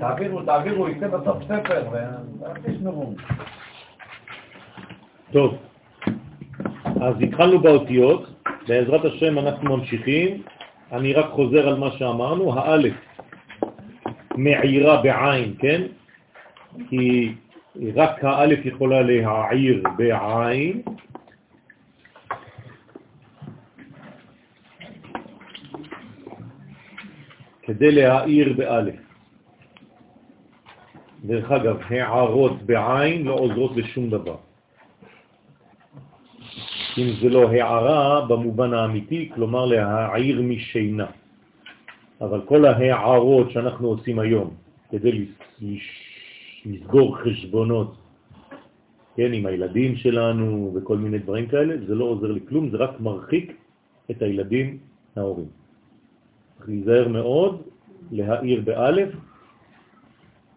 תעבירו, תעבירו, יצא בסוף ספר, ותשמרו. טוב, אז התחלנו באותיות, בעזרת השם אנחנו ממשיכים, אני רק חוזר על מה שאמרנו, האלף מעירה בעין, כן? כי רק האלף יכולה להעיר בעין, כדי להעיר באלף. דרך אגב, הערות בעין לא עוזרות לשום דבר. אם זה לא הערה במובן האמיתי, כלומר להעיר משינה. אבל כל ההערות שאנחנו עושים היום כדי לסגור חשבונות, כן, עם הילדים שלנו וכל מיני דברים כאלה, זה לא עוזר לכלום, זה רק מרחיק את הילדים ההורים. צריך להיזהר מאוד, להעיר באלף,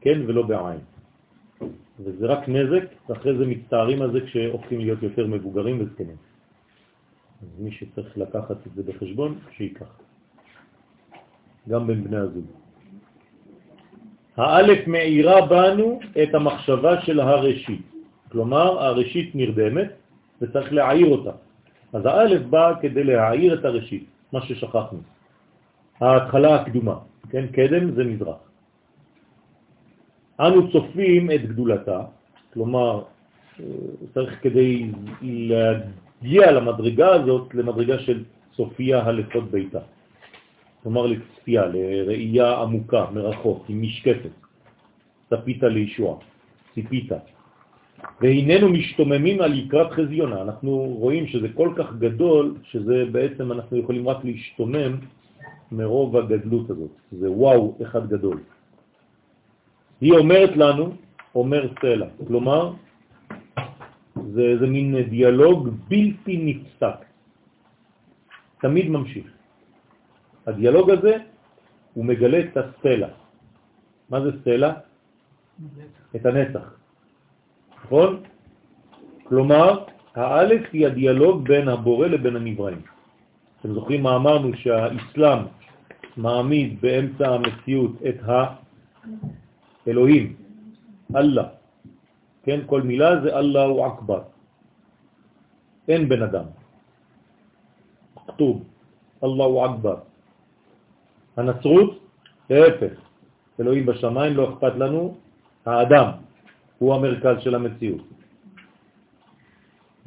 כן, ולא בעין. וזה רק נזק, ואחרי זה מצטערים על זה כשהופכים להיות יותר מבוגרים וזקנים. אז מי שצריך לקחת את זה בחשבון, שיקח. גם בין בני הזוג. האלף מאירה בנו את המחשבה של הראשית. כלומר, הראשית נרדמת וצריך להעיר אותה. אז האלף בא כדי להעיר את הראשית, מה ששכחנו. ההתחלה הקדומה, כן? קדם זה מזרח. אנו צופים את גדולתה, כלומר, אה, צריך כדי להגיע למדרגה הזאת, למדרגה של סופיה הלכות ביתה. כלומר לצפייה, לראייה עמוקה, מרחוק, עם משקפת. צפית לישוע, ציפית. והננו משתוממים על יקרת חזיונה. אנחנו רואים שזה כל כך גדול, שזה בעצם אנחנו יכולים רק להשתומם מרוב הגדלות הזאת. זה וואו אחד גדול. היא אומרת לנו, אומר סלע, כלומר, זה איזה מין דיאלוג בלתי נפסק, תמיד ממשיך. הדיאלוג הזה הוא מגלה את הסלע. מה זה סלע? את הנצח. נכון? כלומר, האלף היא הדיאלוג בין הבורא לבין הנבראים. אתם זוכרים מה אמרנו שהאסלאם מעמיד באמצע המציאות את האלוהים, אללה. כן, כל מילה זה אללה הוא אכבר. אין בן אדם. כתוב, אללה הוא אכבר. הנצרות, להפך, אלוהים בשמיים, לא אכפת לנו, האדם הוא המרכז של המציאות.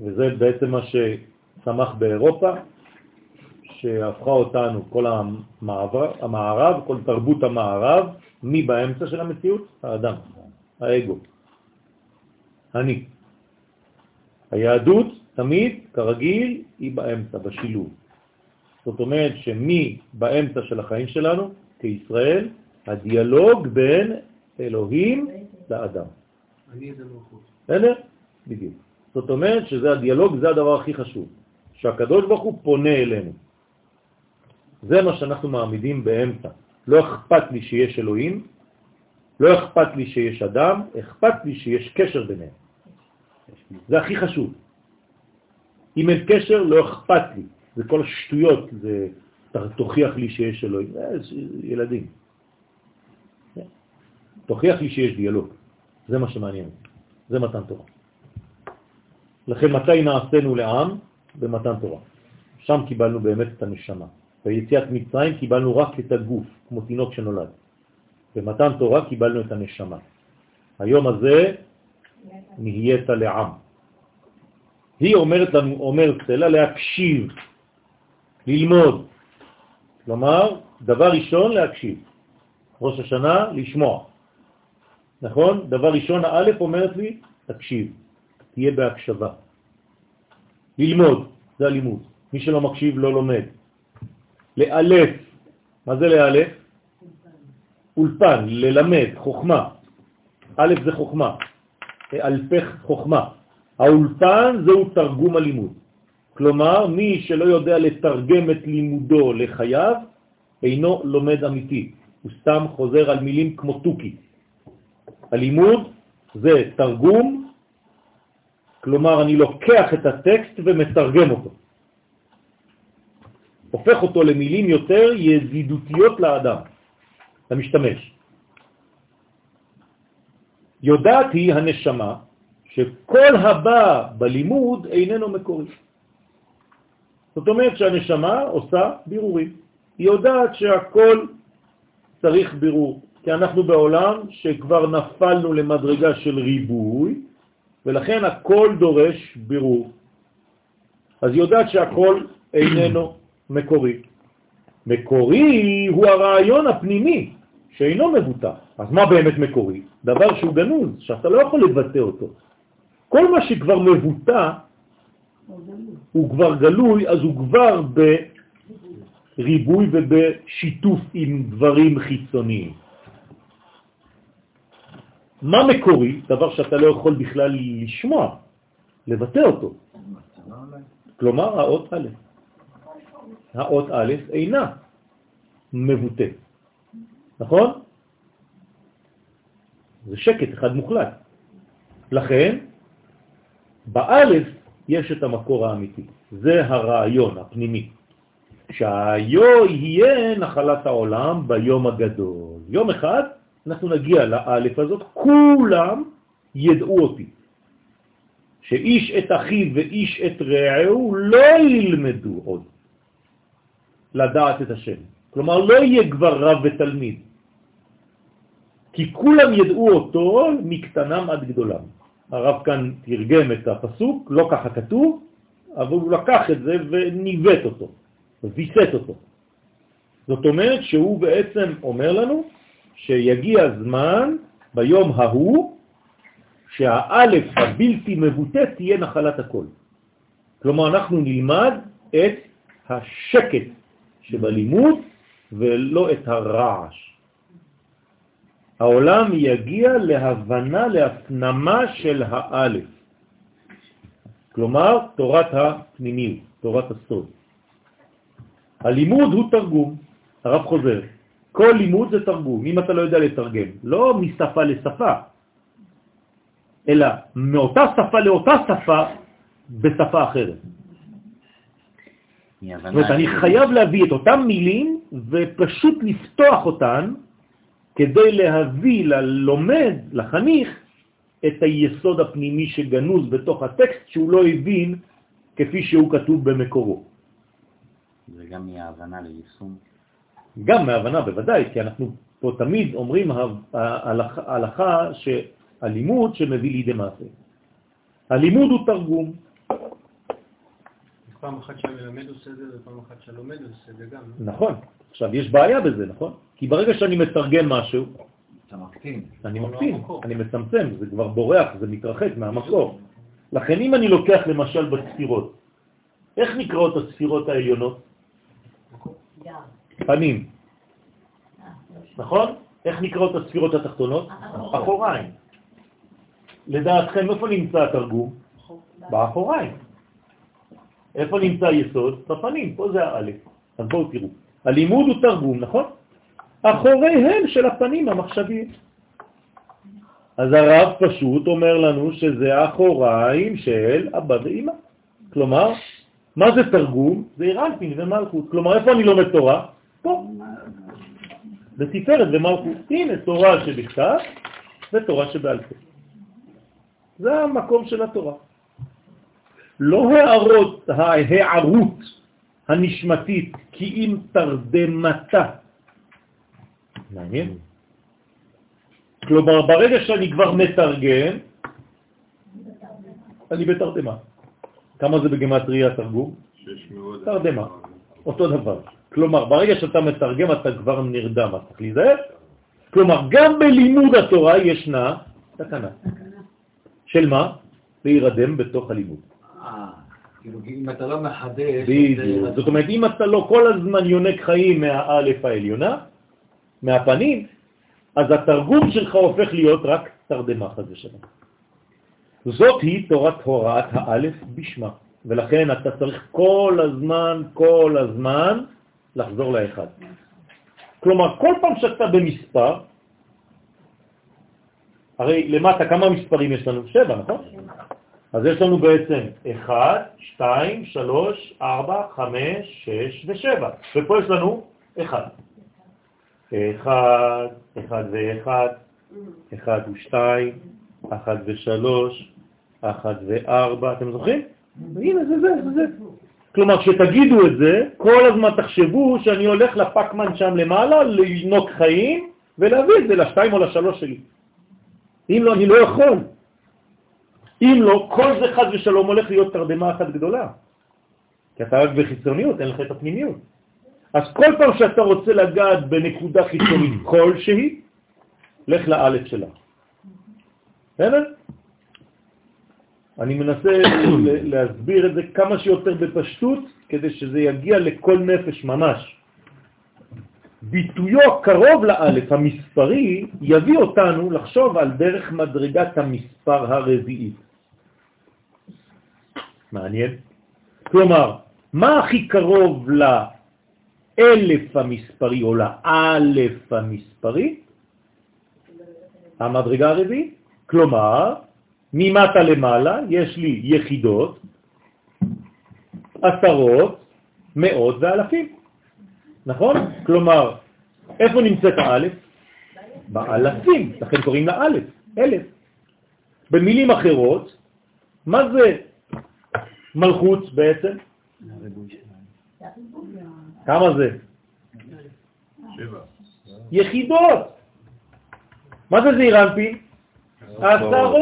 וזה בעצם מה שצמח באירופה, שהפכה אותנו, כל המעבר, המערב, כל תרבות המערב, מי באמצע של המציאות? האדם, האגו, אני. היהדות תמיד, כרגיל, היא באמצע, בשילוב. זאת אומרת שמי באמצע של החיים שלנו, כישראל, הדיאלוג בין אלוהים לאדם. אני את המלכות. בסדר? בדיוק. זאת אומרת שזה הדיאלוג, זה הדבר הכי חשוב. שהקדוש ברוך הוא פונה אלינו. זה מה שאנחנו מעמידים באמצע. לא אכפת לי שיש אלוהים, לא אכפת לי שיש אדם, אכפת לי שיש קשר ביניהם. זה הכי חשוב. אם אין קשר, לא אכפת לי. זה כל השטויות, זה תוכיח לי שיש אלוהים. זה ילדים. תוכיח לי שיש דיאלוג. זה מה שמעניין. זה מתן תורה. לכן מתי נעשינו לעם? במתן תורה. שם קיבלנו באמת את הנשמה. ביציאת מצרים קיבלנו רק את הגוף, כמו תינוק שנולד. במתן תורה קיבלנו את הנשמה. היום הזה נהיית לעם. היא אומרת לנו, אומר סלע, להקשיב, ללמוד. כלומר, דבר ראשון להקשיב. ראש השנה, לשמוע. נכון? דבר ראשון, האלף אומרת לי, תקשיב, תהיה בהקשבה. ללמוד, זה הלימוד. מי שלא מקשיב לא לומד. לאלף, מה זה לאלף? אולפן, ללמד, חוכמה. א' זה חוכמה, אלפך חוכמה. האולפן זהו תרגום הלימוד. כלומר, מי שלא יודע לתרגם את לימודו לחייו, אינו לומד אמיתי. הוא סתם חוזר על מילים כמו תוקי. הלימוד זה תרגום, כלומר אני לוקח את הטקסט ומתרגם אותו. הופך אותו למילים יותר ידידותיות לאדם, למשתמש. יודעת היא הנשמה שכל הבא בלימוד איננו מקורי. זאת אומרת שהנשמה עושה בירורים. היא יודעת שהכל צריך בירור, כי אנחנו בעולם שכבר נפלנו למדרגה של ריבוי, ולכן הכל דורש בירור. אז היא יודעת שהכל איננו מקורי. מקורי הוא הרעיון הפנימי שאינו מבוטח. אז מה באמת מקורי? דבר שהוא גנוז, שאתה לא יכול לבטא אותו. כל מה שכבר מבוטא הוא כבר גלוי, אז הוא כבר בריבוי ובשיתוף עם דברים חיצוניים. מה מקורי? דבר שאתה לא יכול בכלל לשמוע, לבטא אותו. כלומר, האות א'. האות א' אינה מבוטא, נכון? זה שקט אחד מוחלט. לכן, באלף יש את המקור האמיתי. זה הרעיון הפנימי. שהיו יהיה נחלת העולם ביום הגדול. יום אחד אנחנו נגיע לאלף הזאת, כולם ידעו אותי. שאיש את אחיו ואיש את רעהו לא ילמדו עוד לדעת את השם. כלומר, לא יהיה כבר רב ותלמיד, כי כולם ידעו אותו מקטנם עד גדולם. הרב כאן תרגם את הפסוק, לא ככה כתוב, אבל הוא לקח את זה וניווט אותו, ויסת אותו. זאת אומרת שהוא בעצם אומר לנו שיגיע זמן ביום ההוא שהאלף הבלתי מבוטא תהיה נחלת הכל. כלומר, אנחנו נלמד את השקט שבלימוד ולא את הרעש. העולם יגיע להבנה, להפנמה של האלף. כלומר, תורת הפנימיות, תורת הסוד. הלימוד הוא תרגום, הרב חוזר. כל לימוד זה תרגום, אם אתה לא יודע לתרגם, לא משפה לשפה, אלא מאותה שפה לאותה שפה בשפה אחרת. זאת אומרת, אני חייב להביא את אותם מילים ופשוט לפתוח אותן כדי להביא ללומד, לחניך, את היסוד הפנימי שגנוז בתוך הטקסט שהוא לא הבין כפי שהוא כתוב במקורו. זה גם מההבנה ליישום? גם מההבנה, בוודאי, כי אנחנו פה תמיד אומרים ההלכה שהלימוד שמביא לידי מעשה. הלימוד הוא תרגום. פעם אחת שהמלמד עושה את זה ופעם אחת שהלומד עושה את זה גם. נכון. עכשיו, יש בעיה בזה, נכון? כי ברגע שאני מתרגם משהו, אתה מקטין. אני מקטין, אני מצמצם, זה כבר בורח, זה מתרחק מהמקור. לכן אם אני לוקח למשל בספירות, איך נקראות הספירות העליונות? פנים. נכון? איך נקראות הספירות התחתונות? אחוריים. לדעתכם, איפה נמצא התרגום? באחוריים. איפה נמצא היסוד? בפנים, פה זה האלף. אז בואו תראו. הלימוד הוא תרגום, נכון? אחוריהם של הפנים המחשביים. אז הרב פשוט אומר לנו שזה אחוריים של אבא ואמא. כלומר, מה זה תרגום? זה אירנפין ומלכות. כלומר, איפה אני לומד תורה? פה. בתפארת ומלכות. הנה, תורה שבכתב ותורה שבעל פה. זה המקום של התורה. לא הערות, ההערות הנשמתית, כי אם תרדמתה. מעניין? כלומר, ברגע שאני כבר מתרגם, אני בתרדמה. כמה זה בגמטריה תרגום? תרדמה. אותו דבר. כלומר, ברגע שאתה מתרגם אתה כבר נרדם, אז צריך להיזהר. כלומר, גם בלימוד התורה ישנה תקנה. של מה? להירדם בתוך הלימוד. כאילו, אם אתה לא מחדש... בדיוק. זאת אומרת, אם אתה לא כל הזמן יונק חיים מהאלף העליונה, מהפנים, אז התרגום שלך הופך להיות רק תרדמה חזה שלנו. זאת היא תורת הוראת האלף בשמה, ולכן אתה צריך כל הזמן, כל הזמן, לחזור לאחד. כלומר, כל פעם שאתה במספר, הרי למטה כמה מספרים יש לנו? שבע, נכון? אז יש לנו בעצם 1, 2, 3, 4, 5, 6 ו-7. ופה יש לנו 1. 1, 1 ו-1, 1 ו-2, 1 ו-3, 1 ו-4. אתם זוכרים? הנה, זה זה, זה זה. כלומר, כשתגידו את זה, כל הזמן תחשבו שאני הולך לפקמן שם למעלה, לנוק חיים, ולהביא את זה לשתיים או לשלוש שלי. אם לא, אני לא יכול. אם לא, כל זה חד ושלום הולך להיות תרדמה אחת גדולה. כי אתה רק בחיצוניות, אין לך את הפנימיות. אז כל פעם שאתה רוצה לגעת בנקודה חיצונית כלשהי, לך לאלף שלה. בסדר? אני מנסה להסביר את זה כמה שיותר בפשטות, כדי שזה יגיע לכל נפש ממש. ביטויו קרוב לאלף המספרי יביא אותנו לחשוב על דרך מדרגת המספר הרביעית. מעניין. כלומר, מה הכי קרוב לאלף המספרי או לאלף המספרי? המדרגה הרביעית. כלומר, ממטה למעלה יש לי יחידות, עשרות, מאות ואלפים. נכון? כלומר, איפה נמצאת האלף? באלפים, לכן קוראים לה אלף, אלף. במילים אחרות, מה זה מלכות בעצם? כמה זה? שבע. יחידות. מה זה זעיר אנפין? עשרות.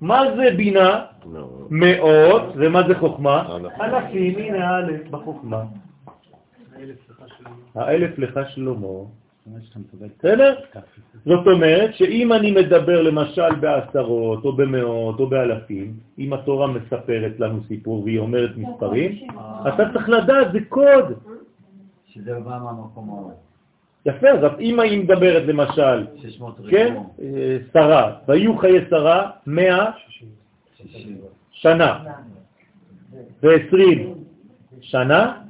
מה זה בינה? מאות. ומה זה חוכמה? אלפים, הנה האלף בחוכמה. האלף לך שלמה. בסדר? זאת אומרת שאם אני מדבר למשל בעשרות או במאות או באלפים, אם התורה מספרת לנו סיפור והיא אומרת מספרים, אתה צריך לדעת, זה קוד. שזה בא מהמקום ההוא. יפה, אז אם היא מדברת למשל, כן, אה, שרה, והיו חיי שרה מאה שנה, ועשרים שנה,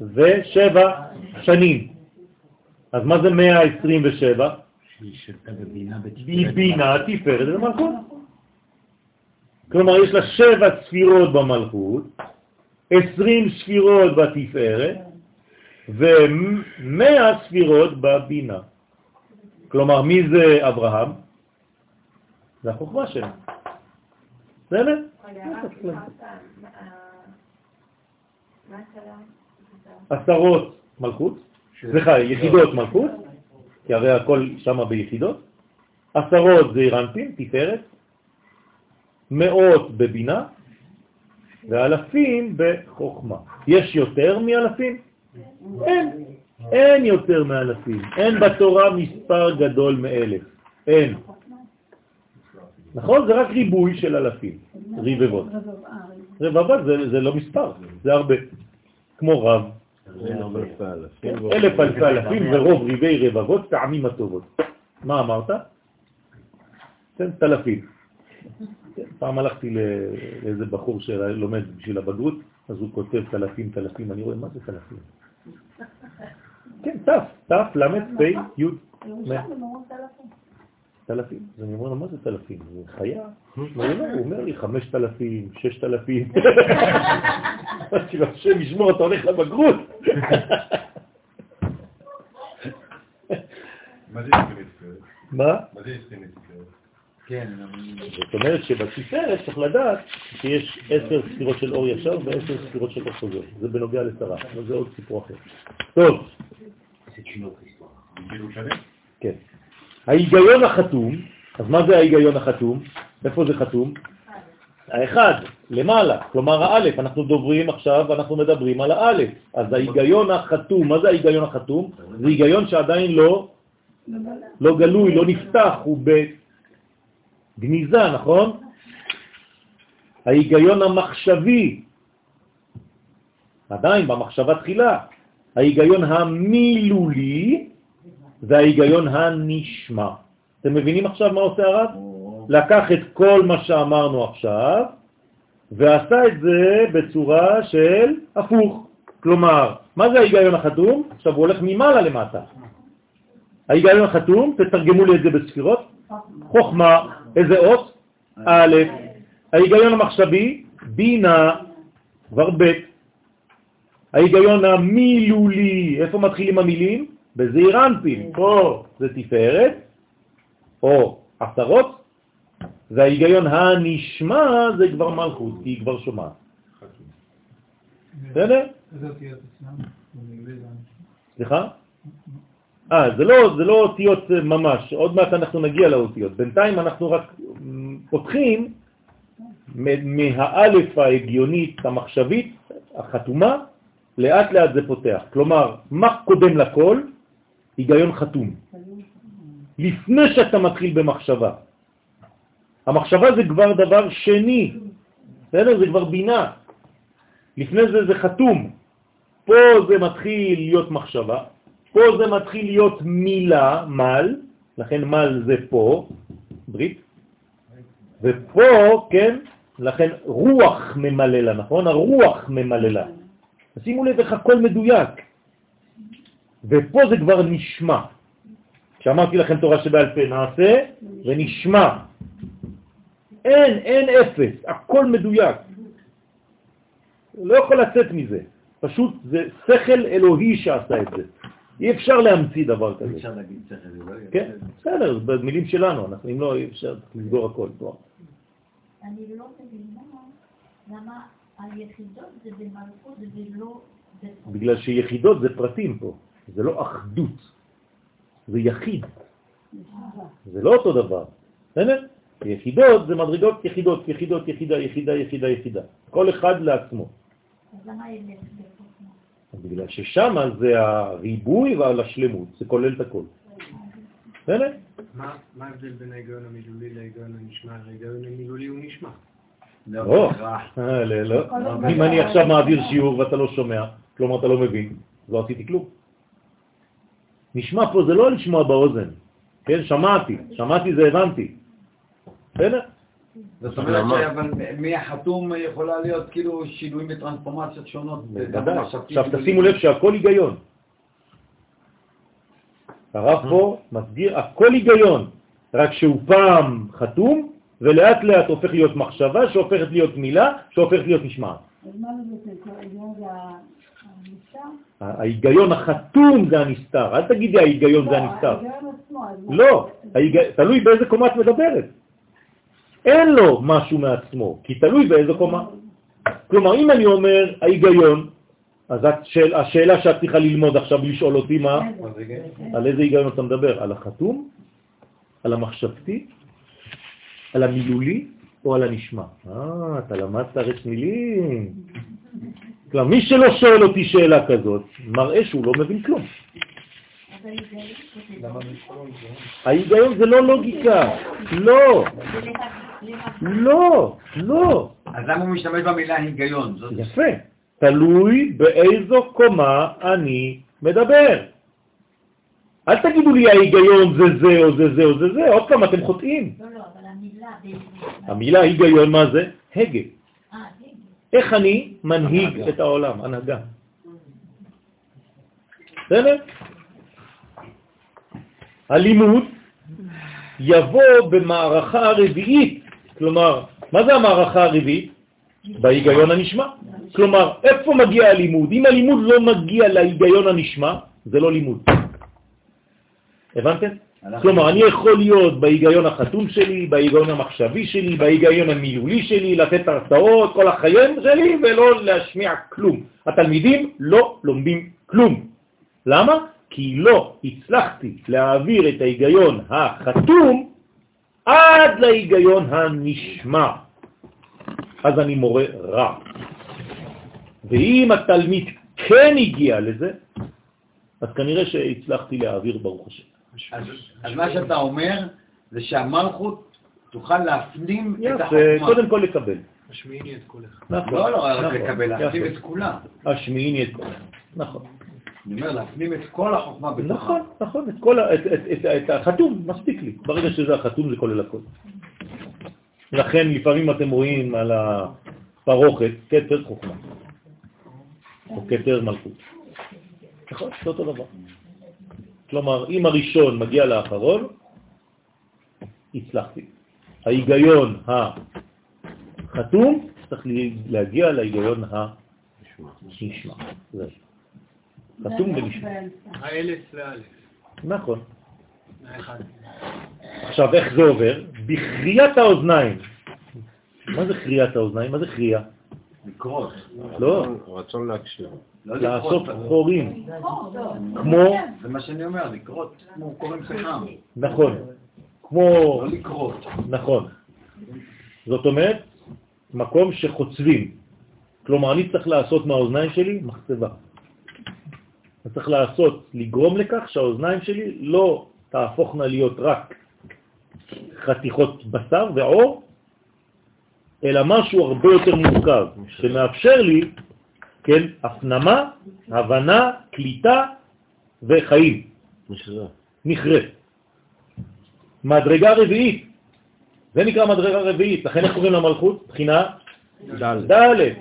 ושבע שנים. אז מה זה 127? היא בינה תפארת במלכות. כלומר, יש לה שבע ספירות במלכות, עשרים ספירות בתפארת, ומאה ספירות בבינה. כלומר, מי זה אברהם? זה החוכמה שלו. בסדר? עשרות מלכות, סליחה, יחידות מלכות, כי הרי הכל שם ביחידות, עשרות זה אירנפין, תפארת, מאות בבינה, ואלפים בחוכמה. יש יותר מאלפים? אין. אין יותר מאלפים. אין בתורה מספר גדול מאלף. אין. נכון? זה רק ריבוי של אלפים, ריבבות. רבבות זה, זה לא מספר, זה הרבה. כמו רב, אלף אלפי אלפים ורוב ריבי רבבות טעמים הטובות. מה אמרת? כן, תלפים. פעם הלכתי לאיזה בחור שלומד בשביל הבגרות, אז הוא כותב תלפים, תלפים, אני רואה, מה זה תלפים? כן, תף, תף, למד, פי, יוד. תלפים. אז אני אומר לו, מה זה תלפים? זה חיה? הוא אומר לי, חמשת אלפים, ששת אלפים. אמרתי לו, השם ישמור, אתה הולך לבגרות. מה זה מה? מה זה כן, זאת אומרת שבתפארת צריך לדעת שיש עשר ספירות של אור ישר ועשר ספירות של אור חוזר. זה בנוגע לשרה, אבל זה עוד סיפור אחר. טוב. כן. ההיגיון החתום, אז מה זה ההיגיון החתום? איפה זה חתום? האחד, למעלה, כלומר האלף, אנחנו דוברים עכשיו, אנחנו מדברים על האלף. אז ההיגיון החתום, מה זה ההיגיון החתום? זה היגיון שעדיין לא, לא גלוי, לא נפתח, הוא בגניזה, נכון? ההיגיון המחשבי, עדיין במחשבה תחילה, ההיגיון המילולי וההיגיון הנשמע. אתם מבינים עכשיו מה עושה הרב? לקח את כל מה שאמרנו עכשיו ועשה את זה בצורה של הפוך. כלומר, מה זה ההיגיון החתום? עכשיו הוא הולך ממעלה למטה. ההיגיון החתום, תתרגמו לי את זה בספירות. חוכמה, איזה אות? א', ההיגיון המחשבי, בינה, כבר ב', ההיגיון המילולי, איפה מתחילים המילים? בזעיר אנפין, פה זה תפארת, או עשרות, וההיגיון הנשמע זה כבר מלכות, כי היא כבר שומעת. בסדר? סליחה? אה, זה לא, זה לא אותיות ממש, עוד מעט אנחנו נגיע לאותיות. בינתיים אנחנו רק פותחים מהאלף ההגיונית, המחשבית, החתומה, לאט לאט זה פותח. כלומר, מה קודם לכל? היגיון חתום. לפני שאתה מתחיל במחשבה. המחשבה זה כבר דבר שני, בסדר? זה כבר בינה. לפני זה זה חתום. פה זה מתחיל להיות מחשבה, פה זה מתחיל להיות מילה, מל, לכן מל זה פה, ברית, ופה, כן, לכן רוח ממללה, נכון? הרוח ממללה. שימו לב איך הכל מדויק. ופה זה כבר נשמע. כשאמרתי לכם תורה שבעל פה, נעשה ונשמע. אין, אין אפס, הכל מדויק. לא יכול לצאת מזה. פשוט זה שכל אלוהי שעשה את זה. אי אפשר להמציא דבר כזה. אי אפשר להגיד שכל אלוהי. כן, בסדר, במילים שלנו, אנחנו, אם לא, אי אפשר לסגור הכל. אני לא מבינה למה היחידות זה במלכות ולא... בגלל שיחידות זה פרטים פה, זה לא אחדות, זה יחיד. זה לא אותו דבר, בסדר? יחידות זה מדרגות יחידות, יחידות, יחידה, יחידה, יחידה, יחידה. כל אחד לעצמו. אז למה אין בגלל ששם זה הריבוי ועל השלמות, זה כולל את הכל. בסדר? מה ההבדל בין ההיגיון המילולי להיגיון הנשמע? ההיגיון המילולי הוא נשמע. לא, אה, לא. אם אני עכשיו מעביר שיעור ואתה לא שומע, כלומר אתה לא מבין, לא עשיתי כלום. נשמע פה זה לא לשמוע באוזן, כן? שמעתי, שמעתי זה הבנתי. בסדר? זאת אומרת אבל מי החתום יכולה להיות כאילו שינויים וטרנספורמציות שונות. בוודאי. עכשיו תשימו לב שהכל היגיון. הרב פה מסביר, הכל היגיון, רק שהוא פעם חתום ולאט לאט הופך להיות מחשבה שהופכת להיות מילה שהופכת להיות נשמעת. ההיגיון החתום זה הנסתר, אל תגידי ההיגיון זה הנסתר. לא, תלוי באיזה קומה את מדברת. אין לו משהו מעצמו, כי תלוי באיזו קומה. כלומר, אם אני אומר ההיגיון, אז השאל, השאלה שאת צריכה ללמוד עכשיו, לשאול אותי מה, על איזה היגיון אתה מדבר? על החתום? על המחשבתי? על המילולי או על הנשמע? אה, אתה למדת רש מילים. כלומר, מי שלא שואל אותי שאלה כזאת, מראה שהוא לא מבין כלום. ההיגיון זה לא לוגיקה, לא. לא, לא. אז למה הוא משתמש במילה היגיון? יפה. תלוי באיזו קומה אני מדבר. אל תגידו לי ההיגיון זה זה או זה זה או זה זה, עוד פעם אתם חוטאים. לא, לא, אבל המילה... המילה היגיון מה זה? הגה. איך אני מנהיג את העולם, הנהגה. בסדר? הלימוד יבוא במערכה הרביעית, כלומר, מה זה המערכה הרביעית? בהיגיון הנשמע. כלומר, איפה מגיע הלימוד? אם הלימוד לא מגיע להיגיון הנשמע, זה לא לימוד. הבנתם? כלומר, אני יכול להיות בהיגיון החתום שלי, בהיגיון המחשבי שלי, בהיגיון המילולי שלי, לתת הרצאות כל החיים שלי ולא להשמיע כלום. התלמידים לא לומדים כלום. למה? כי לא הצלחתי להעביר את ההיגיון החתום עד להיגיון הנשמע. אז אני מורה רע. ואם התלמיד כן הגיע לזה, אז כנראה שהצלחתי להעביר ברוך השם. אז, מה שאתה אומר זה שהמלכות תוכל להפנים את יפה, החוכמה. קודם כל לקבל. השמיעיני את קולך. נכון, לא, לא רק נכון, לקבל, להפנים. את כולה. השמיעיני את כולם. נכון. אני אומר, להפנים את כל החוכמה בתוכה. נכון, נכון, את כל ה- את- את- את- את החתום, מספיק לי. ברגע שזה החתום זה כולל הכל. לכן לפעמים אתם רואים על הפרוכת כתר חוכמה, או כתר מלכות. נכון? זה אותו דבר. כלומר, אם הראשון מגיע לאחרון, הצלחתי. ההיגיון חתום צריך להגיע להיגיון הנשמע. חתום ונשמע. האלף לאלף. נכון. עכשיו, איך זה עובר? בכריית האוזניים. מה זה כריית האוזניים? מה זה כרייה? לקרות. לא. רצון להקשיב. לא לעשות חורים. כמו, זה מה שאני אומר, לקרות, כמו קוראים פחם. נכון, כמו, לא לקרות. נכון. זאת אומרת, מקום שחוצבים. כלומר, אני צריך לעשות מהאוזניים שלי מחצבה. אני צריך לעשות, לגרום לכך שהאוזניים שלי לא תהפוכנה להיות רק חתיכות בשר ועור, אלא משהו הרבה יותר מורכב, שמאפשר לי, כן, הפנמה, הבנה, קליטה וחיים. מכרה. מדרגה רביעית. זה נקרא מדרגה רביעית. לכן איך קוראים למלכות? בחינה ד'.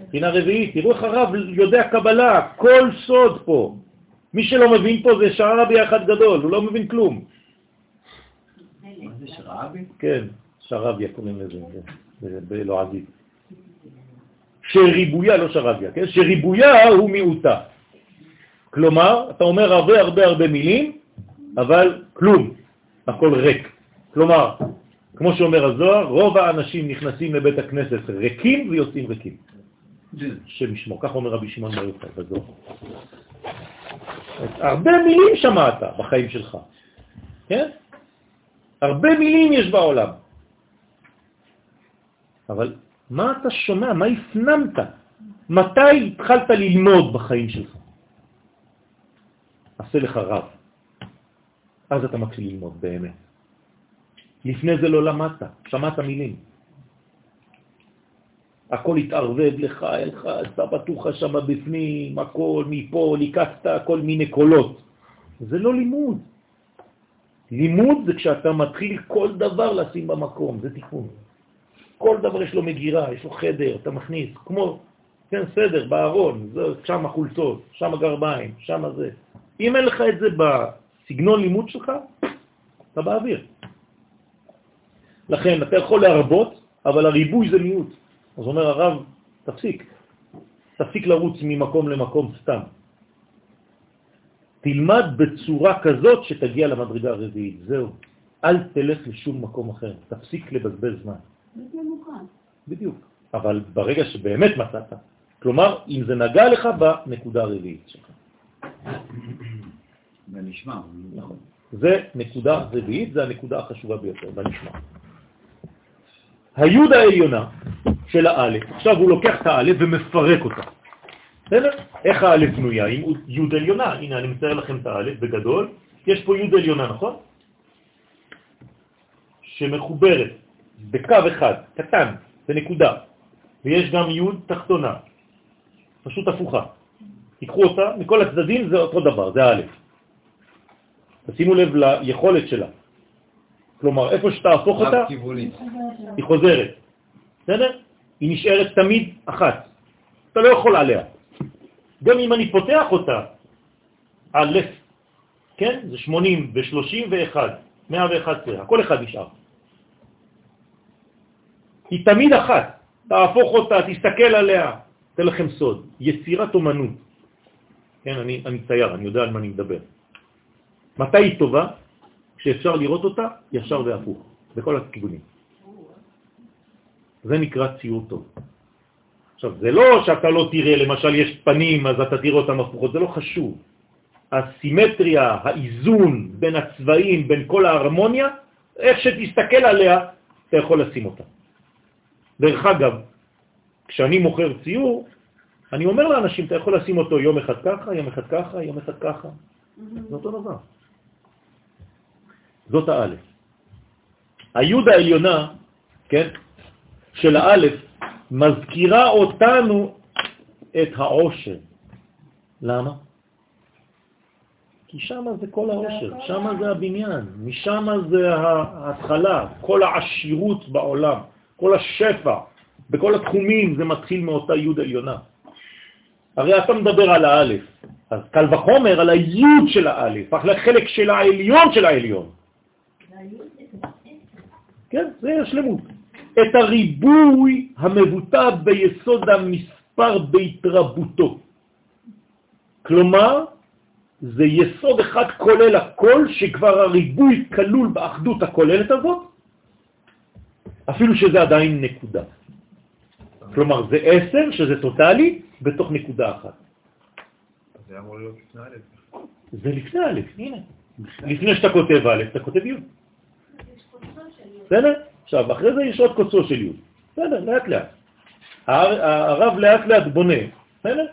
בחינה רביעית. תראו איך הרב יודע קבלה, כל סוד פה. מי שלא מבין פה זה שרבי אחד גדול, הוא לא מבין כלום. מה זה שרעבי? כן, שרביה קוראים לזה, זה- זה בלועזית. שריבויה, לא שרביה, כן? שריבויה הוא מיעוטה. כלומר, אתה אומר הרבה הרבה הרבה מילים, אבל כלום, הכל ריק. כלומר, כמו שאומר הזוהר, רוב האנשים נכנסים לבית הכנסת ריקים ויוצאים ריקים. השם כך אומר רבי שמעון בר יוחאי בזוהר. הרבה מילים שמעת בחיים שלך, כן? הרבה מילים יש בעולם. אבל מה אתה שומע? מה הפנמת? מתי התחלת ללמוד בחיים שלך? עשה לך רב. אז אתה מתחיל ללמוד באמת. לפני זה לא למדת, שמעת מילים. הכל התערבב לך, היה לך סבתוך שם בפנים, הכל מפה, ליקקת כל מיני קולות. זה לא לימוד. לימוד זה כשאתה מתחיל כל דבר לשים במקום, זה תיקון. כל דבר יש לו מגירה, יש לו חדר, אתה מכניס, כמו, כן, סדר, בארון, שם החולצות, שם הגרביים, שם זה. אם אין לך את זה בסגנון לימוד שלך, אתה באוויר. לכן, אתה יכול להרבות, אבל הריבוי זה מיעוט. אז אומר הרב, תפסיק. תפסיק לרוץ ממקום למקום סתם. תלמד בצורה כזאת שתגיע למדרגה הרביעית. זהו. אל תלך לשום מקום אחר. תפסיק לבזבז זמן. בדיוק. אבל ברגע שבאמת מצאת, כלומר, אם זה נגע לך בנקודה הרביעית שלך. זה נשמע. נכון. זה נקודה רביעית, זה הנקודה החשובה ביותר, בנשמע. היוד העליונה של האלף, עכשיו הוא לוקח את האלף ומפרק אותה. בסדר? איך האלף בנויה? עם יוד עליונה. הנה, אני מצייר לכם את האלף בגדול. יש פה יוד עליונה, נכון? שמחוברת בקו אחד, קטן, בנקודה. ויש גם יוד תחתונה, פשוט הפוכה. תיקחו אותה, מכל הצדדים זה אותו דבר, זה האלף. תשימו לב ליכולת שלה. כלומר, איפה שתהפוך אותה, רב-כיוונית. היא חוזרת. בסדר? היא נשארת תמיד אחת. אתה לא יכול עליה. גם אם אני פותח אותה, א', כן? זה 80 ו-30 ו-1, 111, הכל אחד נשאר. היא תמיד אחת. תהפוך אותה, תסתכל עליה. אתן לכם סוד, יצירת אומנות. כן, אני, אני צייר, אני יודע על מה אני מדבר. מתי היא טובה? כשאפשר לראות אותה ישר והפוך, בכל הכיוונים. זה נקרא ציור טוב. עכשיו, זה לא שאתה לא תראה, למשל יש פנים, אז אתה תראה אותם הפוכות, זה לא חשוב. הסימטריה, האיזון בין הצבעים, בין כל ההרמוניה, איך שתסתכל עליה, אתה יכול לשים אותה. דרך אגב, כשאני מוכר ציור, אני אומר לאנשים, אתה יכול לשים אותו יום אחד ככה, יום אחד ככה, יום אחד ככה. זה אותו דבר. זאת האלף. היוד העליונה, כן, של האלף, מזכירה אותנו את העושר. למה? כי שם זה כל העושר, שם זה הבניין, משם זה ההתחלה, כל העשירות בעולם, כל השפע, בכל התחומים זה מתחיל מאותה יוד עליונה. הרי אתה מדבר על האלף, אז קל וחומר על היוד של האלף, החלק של העליון של העליון. כן, זה השלמות. את הריבוי המבוטא ביסוד המספר בהתרבותו. כלומר, זה יסוד אחד כולל הכל, שכבר הריבוי כלול באחדות הכוללת הזאת, אפילו שזה עדיין נקודה. כלומר, זה עשר, שזה טוטלי, בתוך נקודה אחת. זה אמור להיות לפני א'. זה לפני א', הנה. לפני שאתה כותב א', אתה כותב י'. בסדר? עכשיו, אחרי זה יש עוד קוצו של י'. בסדר, לאט לאט. הרב לאט לאט בונה, בסדר?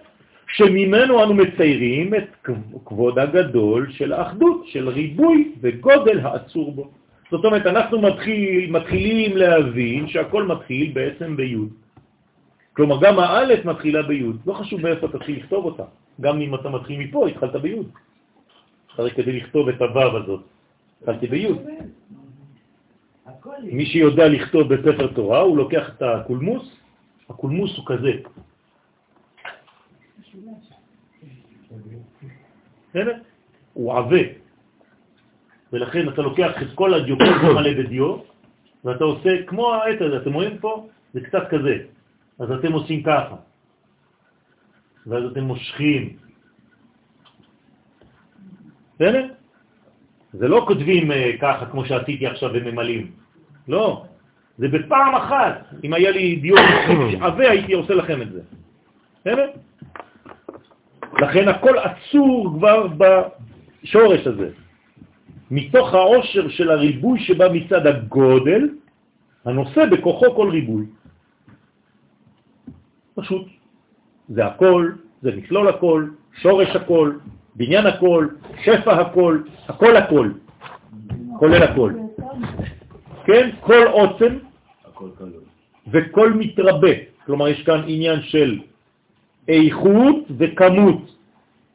שממנו אנו מציירים את כבוד הגדול של האחדות, של ריבוי וגודל האצור בו. זאת אומרת, אנחנו מתחיל, מתחילים להבין שהכל מתחיל בעצם בי'. כלומר, גם האלף מתחילה בי', לא חשוב מאיפה תתחיל לכתוב אותה. גם אם אתה מתחיל מפה, התחלת בי'. הרי כדי לכתוב את הו' הזאת, התחלתי בי'. מי שיודע לכתוב בספר תורה, הוא לוקח את הקולמוס, הקולמוס הוא כזה. הוא עווה. ולכן אתה לוקח את כל הדיוקות מלא בדיו, ואתה עושה כמו העט הזה, אתם רואים פה? זה קצת כזה. אז אתם עושים ככה. ואז אתם מושכים. בסדר? זה לא כותבים uh, ככה כמו שעשיתי עכשיו וממלאים. לא. זה בפעם אחת. אם היה לי דיוק עבה הייתי עושה לכם את זה. בסדר? לכן הכל עצור כבר בשורש הזה. מתוך העושר של הריבוי שבא מצד הגודל, הנושא בכוחו כל ריבוי. פשוט. זה הכל, זה מכלול הכל, שורש הכל, בניין הכל, שפע הכל, הכל הכל, כולל הכל. כן? כל עוצם וכל מתרבה. כלומר, יש כאן עניין של איכות וכמות.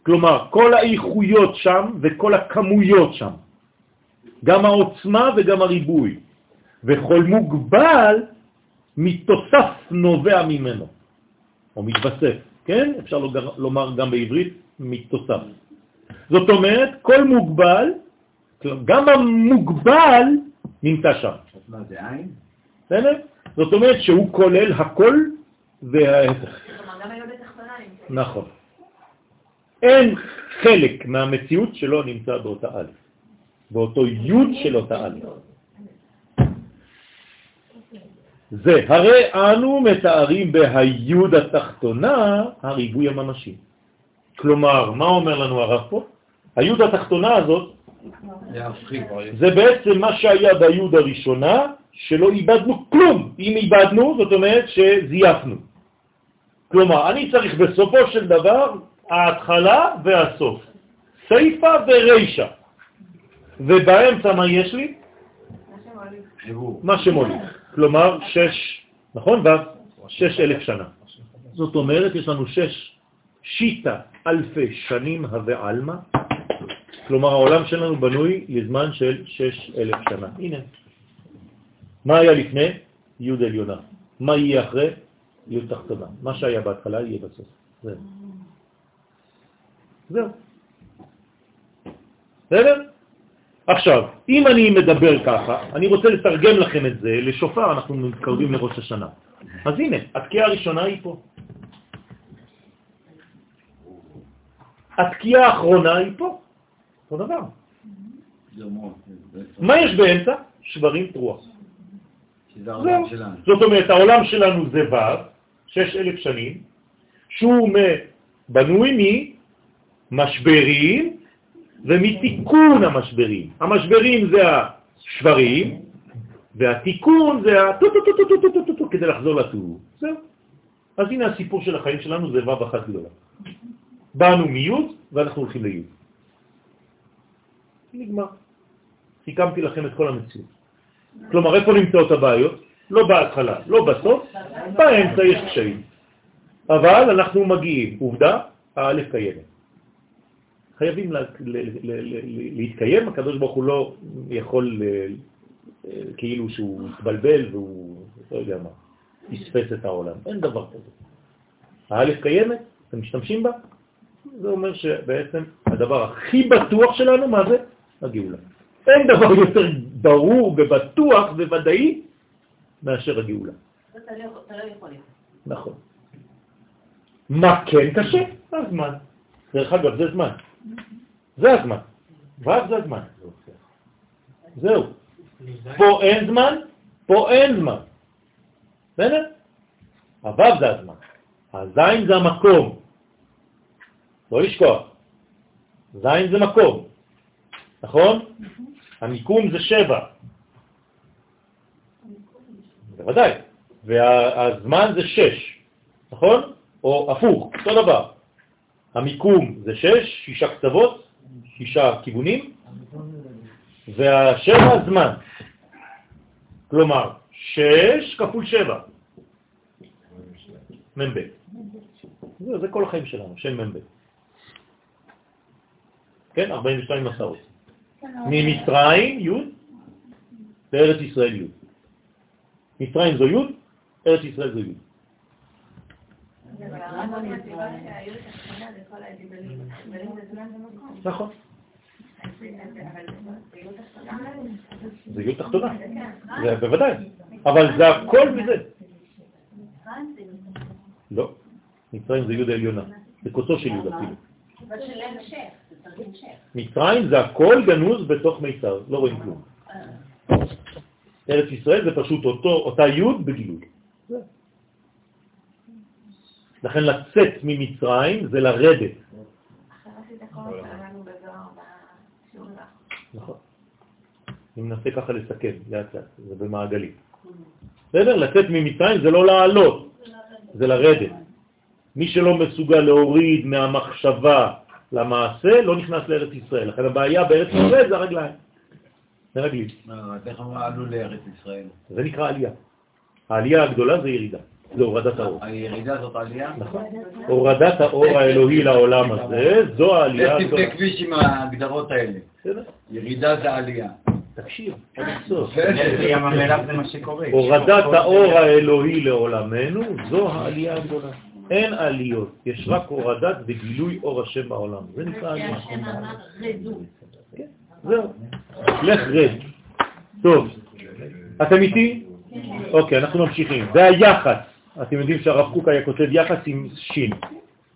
כלומר, כל האיכויות שם וכל הכמויות שם. גם העוצמה וגם הריבוי. וכל מוגבל מתוסף נובע ממנו. או מתווסף, כן? אפשר לומר גם בעברית מתוסף. זאת אומרת, כל מוגבל, גם המוגבל נמצא שם. מה זה עין? בסדר? זאת אומרת שהוא כולל הכל וההפך. נכון. אין חלק מהמציאות שלא נמצא באותה א', באותו י' של אותה א'. זה, הרי אנו מתארים בהיוד התחתונה הריבוי הממשי. כלומר, מה אומר לנו הרב פה? היוד התחתונה הזאת, זה בעצם מה שהיה ביוד הראשונה, שלא איבדנו כלום. אם איבדנו, זאת אומרת שזייפנו. כלומר, אני צריך בסופו של דבר ההתחלה והסוף, סייפה ורישה. ובאמצע מה יש לי? מה שמוליך. כלומר שש, נכון? ו', שש אלף שנה. זאת אומרת, יש לנו שש שיטה אלפי שנים הווה אלמה, כלומר העולם שלנו בנוי לזמן של שש אלף שנה. הנה. מה היה לפני? י' עליונה. מה יהיה אחרי? י' תחתונה. מה שהיה בהתחלה יהיה בסוף. זהו. זהו. בסדר? עכשיו, אם אני מדבר ככה, אני רוצה לתרגם לכם את זה לשופר, אנחנו מתקרבים לראש השנה. אז הנה, התקיעה הראשונה היא פה. התקיעה האחרונה היא פה, אותו דבר. מה יש באמצע? שברים תרוח. זאת אומרת, העולם שלנו זה ו', שש אלף שנים, שהוא בנוי ממשברים ומתיקון המשברים. המשברים זה השברים, והתיקון זה הטו-טו-טו-טו-טו-טו כדי לחזור לטור. זהו. אז הנה הסיפור של החיים שלנו זה ו' אחת גדולה. באנו מי' ואנחנו הולכים לי'. נגמר. סיכמתי לכם את כל המציאות. כלומר, איפה נמצאות הבעיות? לא בהתחלה, לא בסוף, באמצע יש קשיים. אבל אנחנו מגיעים, עובדה, האלף קיימת. חייבים לה, ל, ל, ל, להתקיים, הקדוש ברוך הוא לא יכול אה, כאילו שהוא התבלבל והוא, לא יודע מה, פספס את העולם. אין דבר כזה. האלף קיימת, אתם משתמשים בה, זה אומר שבעצם הדבר הכי בטוח שלנו, מה זה? הגאולה. אין דבר יותר ברור ובטוח וודאי מאשר הגאולה. נכון. מה כן קשה? הזמן. דרך אגב, זה זמן. זה הזמן. רק זה הזמן. זהו. פה אין זמן, פה אין זמן. בסדר? הוו זה הזמן. הזין זה המקום. לא לשכוח. זין זה מקום. נכון? המיקום זה שבע. בוודאי. והזמן זה שש, נכון? או הפוך, אותו דבר. המיקום זה שש, שישה קצוות, שישה כיוונים, והשבע זמן. כלומר, שש כפול שבע. מ"ב. זה, זה כל החיים שלנו, שם מ"ב. כן, 42 מסעות. ממצרים י' לארץ ישראל י'. מצרים זו י', ארץ ישראל זו י'. נכון. זה י' תחתונה, זה בוודאי, אבל זה הכל בזה. לא, מצרים זה י' העליונה, זה קוצו של י' אפילו. מצרים זה הכל גנוז בתוך מיצר, לא רואים כלום. ארץ ישראל זה פשוט אותה י' בגילוי. לכן לצאת ממצרים זה לרדת. נכון. אני מנסה ככה לסכם לאט לאט, זה במעגלים. בסדר? לצאת ממצרים זה לא לעלות, זה לרדת. מי שלא מסוגל להוריד מהמחשבה למעשה, לא נכנס לארץ ישראל. לכן הבעיה בארץ ישראל זה הרגליים. זה רגלים. איך עלו לארץ ישראל? זה נקרא עלייה. העלייה הגדולה זה ירידה, זה הורדת האור. הירידה זאת עלייה? נכון. הורדת האור האלוהי לעולם הזה, זו העלייה איך הגדולה. תבנה כביש עם ההגדרות האלה? בסדר? ירידה זה עלייה. תקשיב, עד הסוף. ים המלח זה מה שקורה. הורדת האור האלוהי לעולמנו, זו העלייה הגדולה. אין עליות, יש רק הורדת וגילוי אור השם בעולם. זה נקרא עלייה. השם אמר רדו. זהו. לך רד. טוב. אתם איתי? אוקיי, אנחנו ממשיכים. זה היחס. אתם יודעים שהרב קוק היה כותב יחס עם שין.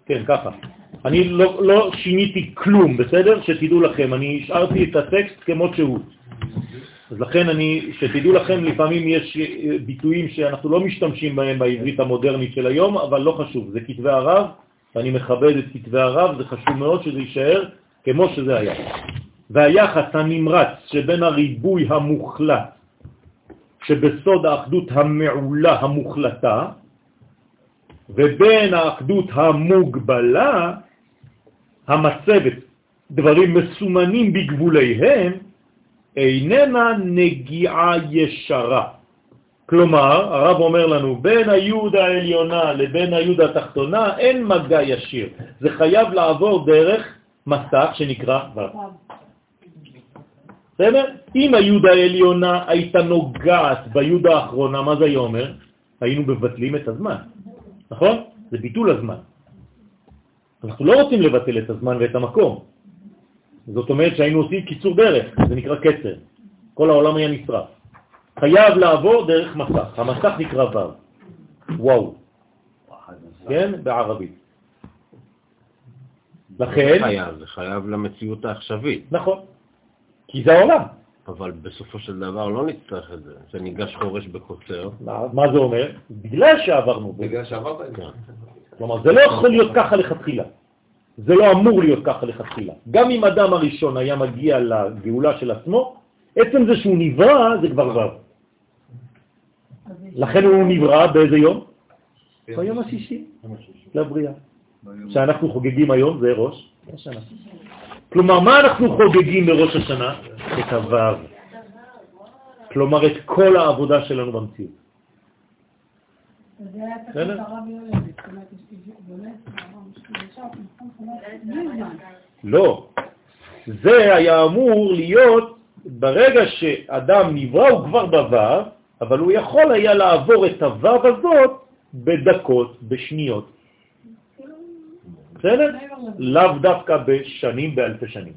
כן, ככה. אני לא, לא שיניתי כלום, בסדר? שתדעו לכם, אני השארתי את הטקסט כמות שהוא. אז לכן אני, שתדעו לכם, לפעמים יש אה, ביטויים שאנחנו לא משתמשים בהם בעברית המודרנית של היום, אבל לא חשוב, זה כתבי הרב, ואני מכבד את כתבי הרב, זה חשוב מאוד שזה יישאר כמו שזה היה. והיחס הנמרץ שבין הריבוי המוחלט שבסוד האחדות המעולה המוחלטה ובין האחדות המוגבלה המצבת דברים מסומנים בגבוליהם איננה נגיעה ישרה. כלומר, הרב אומר לנו, בין היוד העליונה לבין היוד התחתונה אין מגע ישיר. זה חייב לעבור דרך מסך שנקרא ו'. בסדר? אם היוד העליונה הייתה נוגעת ביוד האחרונה, מה זה היה אומר? היינו מבטלים את הזמן, נכון? זה ביטול הזמן. אנחנו לא רוצים לבטל את הזמן ואת המקום. זאת אומרת שהיינו עושים קיצור דרך, זה נקרא קצר. כל העולם היה נשרף. חייב לעבור דרך מסך, המסך נקרא ו', וואו, כן? בערבית. לכן, זה חייב, זה חייב למציאות העכשווית, נכון, כי זה העולם. אבל בסופו של דבר לא נצטרך את זה. זה ניגש חורש בקוצר. מה זה אומר? בגלל שעברנו בו. בגלל שעברת זה. כלומר, זה לא יכול להיות ככה לכתחילה. זה לא אמור להיות ככה לכתחילה. גם אם אדם הראשון היה מגיע לגאולה של עצמו, עצם זה שהוא נברא זה כבר ו'. לכן הוא נברא באיזה יום? ביום השישי לבריאה. שאנחנו חוגגים היום זה ראש השנה. כלומר, מה אנחנו חוגגים בראש השנה? את הוו. כלומר, את כל העבודה שלנו במציאות. לא. זה היה אמור להיות, ברגע שאדם נברא הוא כבר בוו, אבל הוא יכול היה לעבור את הוו הזאת בדקות, בשניות. בסדר? לאו דווקא בשנים, באלפי שנים.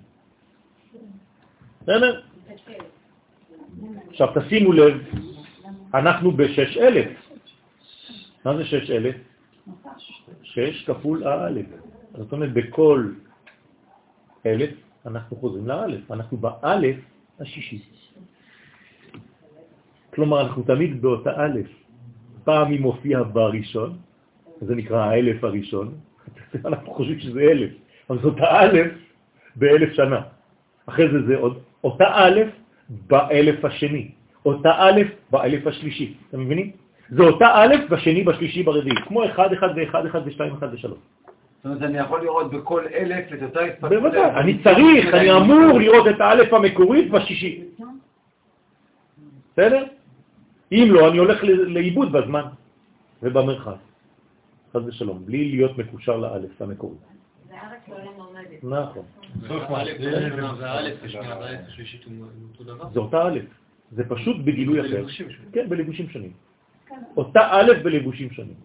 בסדר? עכשיו תשימו לב אנחנו בשש אלף. מה זה שש אלף? מטש. שש כפול האלף. זאת אומרת, בכל אלף אנחנו חוזרים לאלף. אנחנו באלף השישי. כלומר, אנחנו תמיד באותה אלף. פעם היא מופיעה בראשון, זה נקרא האלף הראשון, אנחנו חושבים שזה אלף, אבל זאת האלף באלף שנה. אחרי זה זה עוד, אותה אלף באלף השני, אותה אלף באלף השלישי, אתם מבינים? זה אותה אלף בשני, בשלישי, ברביעי, כמו אחד, אחד ואחד, אחד ושתיים, אחד ושלוש. זאת אומרת, אני יכול לראות בכל אלף את אותה התפתחות. בוודאי, אני צריך, אני אמור לראות את האלף המקורית בשישי. בסדר? אם לא, אני הולך לאיבוד בזמן ובמרחב. חס ושלום, בלי להיות מקושר לאלף המקורית. זה הארץ לעולם עומדת. נכון. אותו דבר? זה אותה א', זה פשוט בגילוי אחר. כן, בלבושים שונים. אותה א' בלבושים שונים.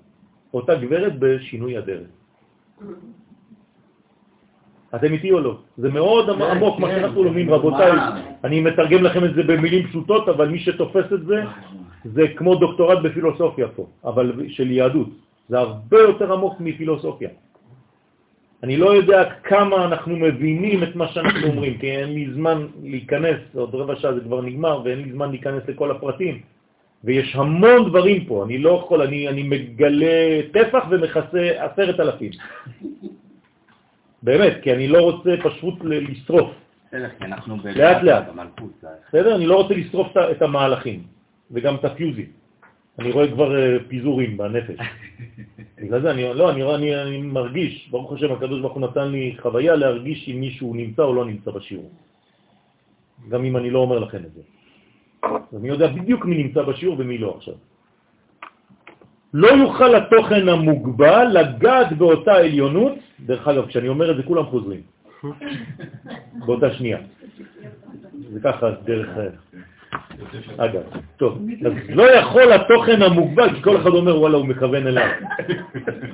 אותה גברת בשינוי אדרת. אתם איתי או לא? זה מאוד כן, עמוק מה כן. שאנחנו לומדים, רבותיי. מה? אני מתרגם לכם את זה במילים פשוטות, אבל מי שתופס את זה, זה כמו דוקטורט בפילוסופיה פה, אבל של יהדות. זה הרבה יותר עמוק מפילוסופיה. אני לא יודע כמה אנחנו מבינים את מה שאנחנו אומרים, כי אין לי זמן להיכנס, עוד רבע שעה זה כבר נגמר, ואין לי זמן להיכנס לכל הפרטים. ויש המון דברים פה, אני לא יכול, אני, אני מגלה טפח ומכסה עשרת אלפים. באמת, כי אני לא רוצה פשוט לשרוף. בסדר, כי אנחנו לאט לאט. בסדר? אני לא רוצה לשרוף את המהלכים, וגם את הפיוזים. אני רואה כבר אה, פיזורים בנפש. בגלל זה אני, לא, אני, אני, אני מרגיש, ברוך השם, הקדוש ברוך הוא נתן לי חוויה להרגיש אם מישהו נמצא או לא נמצא בשיעור. גם אם אני לא אומר לכם את זה. אז אני יודע בדיוק מי נמצא בשיעור ומי לא עכשיו. לא יוכל התוכן המוגבל לגעת באותה עליונות, דרך אגב, כשאני אומר את זה כולם חוזרים, באותה שנייה. זה ככה דרך... אגב, טוב, אז לא יכול התוכן המוגבל, כי כל אחד אומר, וואלה, הוא מכוון אליו. זה כזה.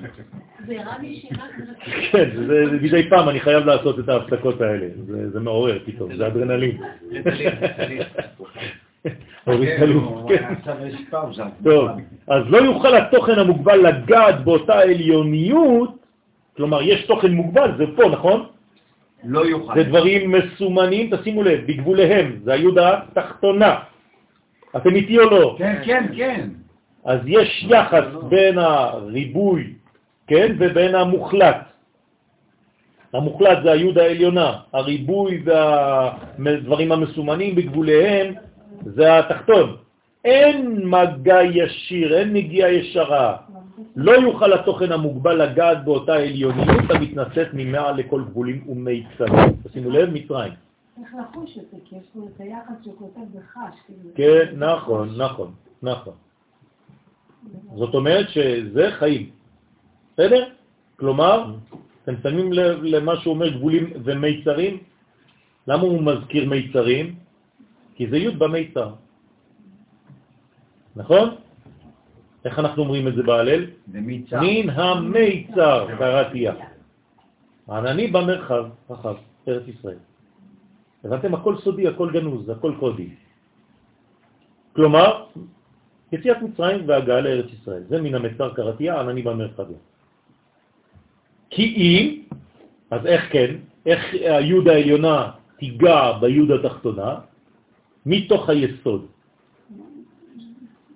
כן, זה זה מדי פעם אני חייב לעשות את ההפסקות האלה, זה זה מעורר פתאום, זה אדרנלין. כן. עכשיו יש פאוזה. טוב, אז לא יוכל התוכן המוגבל לגעת באותה עליוניות, כלומר יש תוכן מוגבל, זה פה, נכון? לא יוכל. זה דברים מסומנים, תשימו לב, בגבוליהם, זה היוד התחתונה. אתם איתי או לא? כן, כן, כן. אז יש יחס בין הריבוי, כן, ובין המוחלט. המוחלט זה היוד העליונה, הריבוי והדברים המסומנים בגבוליהם זה התחתון. אין מגע ישיר, אין נגיעה ישרה. לא יוכל התוכן המוגבל לגעת באותה עליוניות המתנשאת ממעל לכל גבולים ומיצרים. תשימו לב, מצרים. צריך לחוש את זה, כי יש לו את היחס שהוא כותב בחש. כאילו. כן, נכון, נכון, נכון. זאת אומרת שזה חיים. בסדר? כלומר, אתם שמים לב למה שהוא אומר גבולים ומיצרים? למה הוא מזכיר מיצרים? כי זה י' במיצר. נכון? איך אנחנו אומרים את זה בהלל? זה מיצה. מן המיצר קראתיה. ענני במרחב, רחב, ארץ ישראל. הבנתם? הכל סודי, הכל גנוז, הכל קודי. כלומר, יציאת מצרים והגעה לארץ ישראל. זה מן המצר קראתיה, ענני במרחביה. כי אם, אז איך כן? איך היוד העליונה תיגע ביוד התחתונה? מתוך היסוד,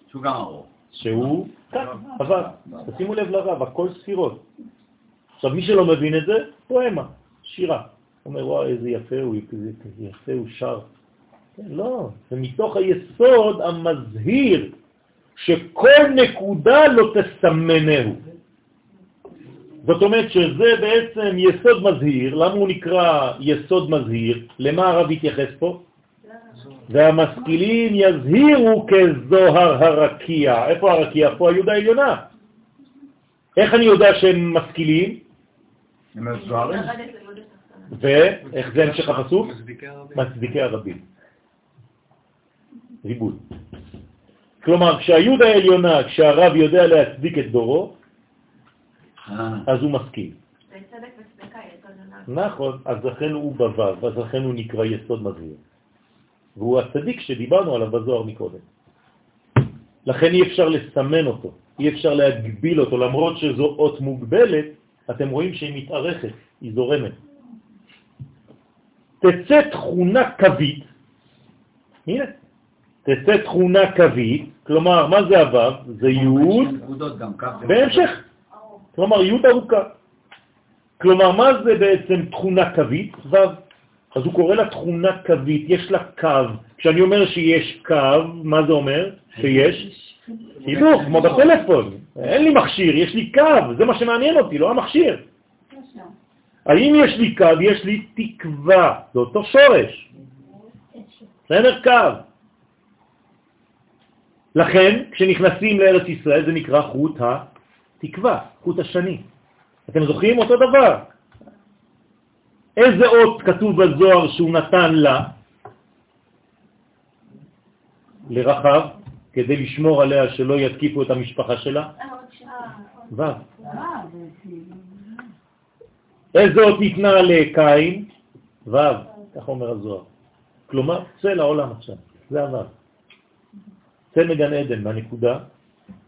שהוא גם ארוך. שהוא אבל, תשימו לב לרב, הכל ספירות. עכשיו, מי שלא מבין את זה, פואמה, שירה. אומר, וואי, איזה יפה הוא, איזה יפה הוא שר. כן, לא, זה מתוך היסוד המזהיר, שכל נקודה לא תסמנהו. זאת אומרת שזה בעצם יסוד מזהיר, למה הוא נקרא יסוד מזהיר? למה הרב התייחס פה? והמשכילים יזהירו כזוהר הרקיע. איפה הרקיע? פה היהודה העליונה. איך אני יודע שהם משכילים? הם מזוהרים. ואיך זה המשך הפסוק? מצדיקי הרבים. ריבוי. כלומר, כשהיהודה העליונה, כשהרב יודע להצדיק את דורו, אה. אז הוא ענק. נכון, אז לכן הוא בוו, אז לכן הוא נקרא יסוד מזהיר. והוא הצדיק שדיברנו עליו בזוהר מקודם. לכן אי אפשר לסמן אותו, אי אפשר להגביל אותו, למרות שזו אות מוגבלת, אתם רואים שהיא מתארכת, היא זורמת. תצא תכונה קווית, הנה, תצא תכונה קווית, כלומר, מה זה הוו? זה י' בהמשך, כלומר י' ארוכה. כלומר, מה זה בעצם תכונה קווית? ו'. אז הוא קורא לה תכונה קווית, יש לה קו. כשאני אומר שיש קו, מה זה אומר? שיש חיבור, כמו בטלפון. אין לי מכשיר, יש לי קו, זה מה שמעניין אותי, לא המכשיר. האם יש לי קו? יש לי תקווה, זה אותו שורש. בסדר? קו. לכן, כשנכנסים לארץ ישראל זה נקרא חוט התקווה, חוט השני. אתם זוכרים? אותו דבר. איזה אות כתוב בזוהר שהוא נתן לה? לרחב, כדי לשמור עליה שלא יתקיפו את המשפחה שלה? ו'. איזה אות ניתנה לקין? ו', כך אומר הזוהר. כלומר, צא לעולם עכשיו, זה הו'. צא מגן עדן מהנקודה,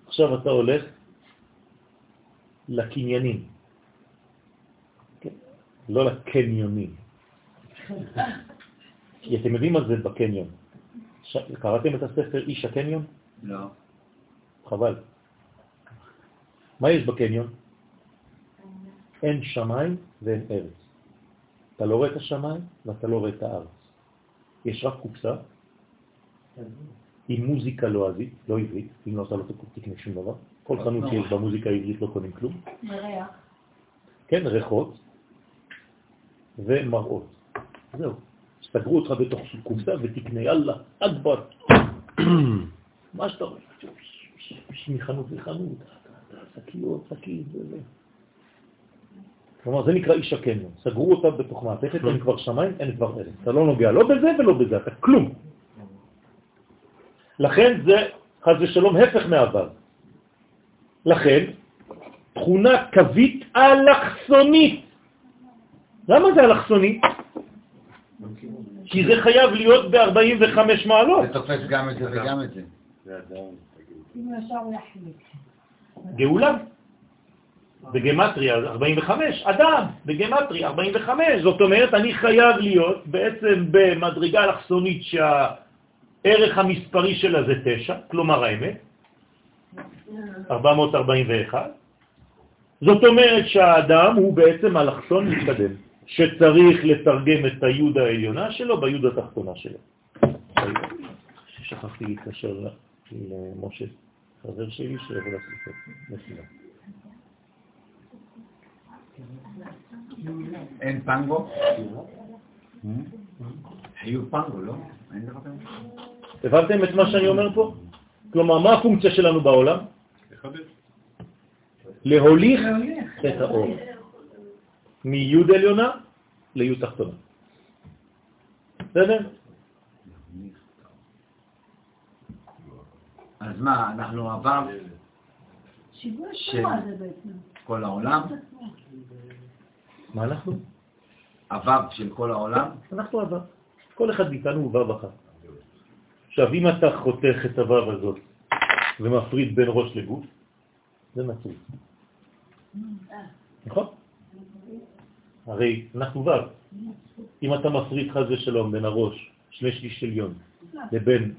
עכשיו אתה הולך לקניינים, כן? לא לקניונים. כי אתם יודעים מה זה בקניון. ש... קראתם את הספר איש הקניון? לא. חבל. מה יש בקניון? אין שמיים ואין ארץ. אתה לא רואה את השמיים ואתה לא רואה את הארץ. יש רק קופסה עם מוזיקה לועזית, לא עברית, אם לא אתה לא תקנה שום דבר. כל חנות שיש במוזיקה העברית לא קונים כלום. וריח. כן, ריחות ומראות. זהו. סגרו אותך בתוך קופסה ותקנה, יאללה, אכבר. מה שאתה רואה, מחנות לחנות, שקיות, שקית, וזה. כלומר, זה נקרא איש הקניון. סגרו אותה בתוך מעטפת, אין כבר שמיים, אין כבר ארץ. אתה לא נוגע לא בזה ולא בזה, אתה כלום. לכן זה, חז ושלום, הפך מהוו. לכן, תכונה קווית אלכסונית. למה זה אלכסונית? כי זה חייב להיות ב-45 מעלות. זה תופס גם את זה וגם את זה. גאולה. בגמטריה 45, אדם בגמטריה 45, זאת אומרת אני חייב להיות בעצם במדרגה אלכסונית שהערך המספרי שלה זה 9, כלומר האמת, 441, זאת אומרת שהאדם הוא בעצם אלכסון מתקדם, שצריך לתרגם את היוד העליונה שלו ביוד התחתונה שלו. שכחתי להתקשר למשה, חבר שלי שיבוא לעשות משימה. אין פנגו? חיוב פנגו, לא? הבנתם את מה שאני אומר פה? כלומר, מה הפונקציה שלנו בעולם? להוליך את האור. מיוד עליונה ליוד תחתונה. בסדר? אז מה, אנחנו עבר שיווי ש- התורה זה בעצם. כל העולם? מה אנחנו? הוו של כל העולם? אנחנו הוו. כל אחד מאיתנו הוא וו אחת. עכשיו, אם אתה חותך את הוו הזאת ומפריד בין ראש לגוף, זה נצור. נכון? הרי אנחנו וו. אם אתה מפריד חז ושלום בין הראש, שני שליש עליון, לבין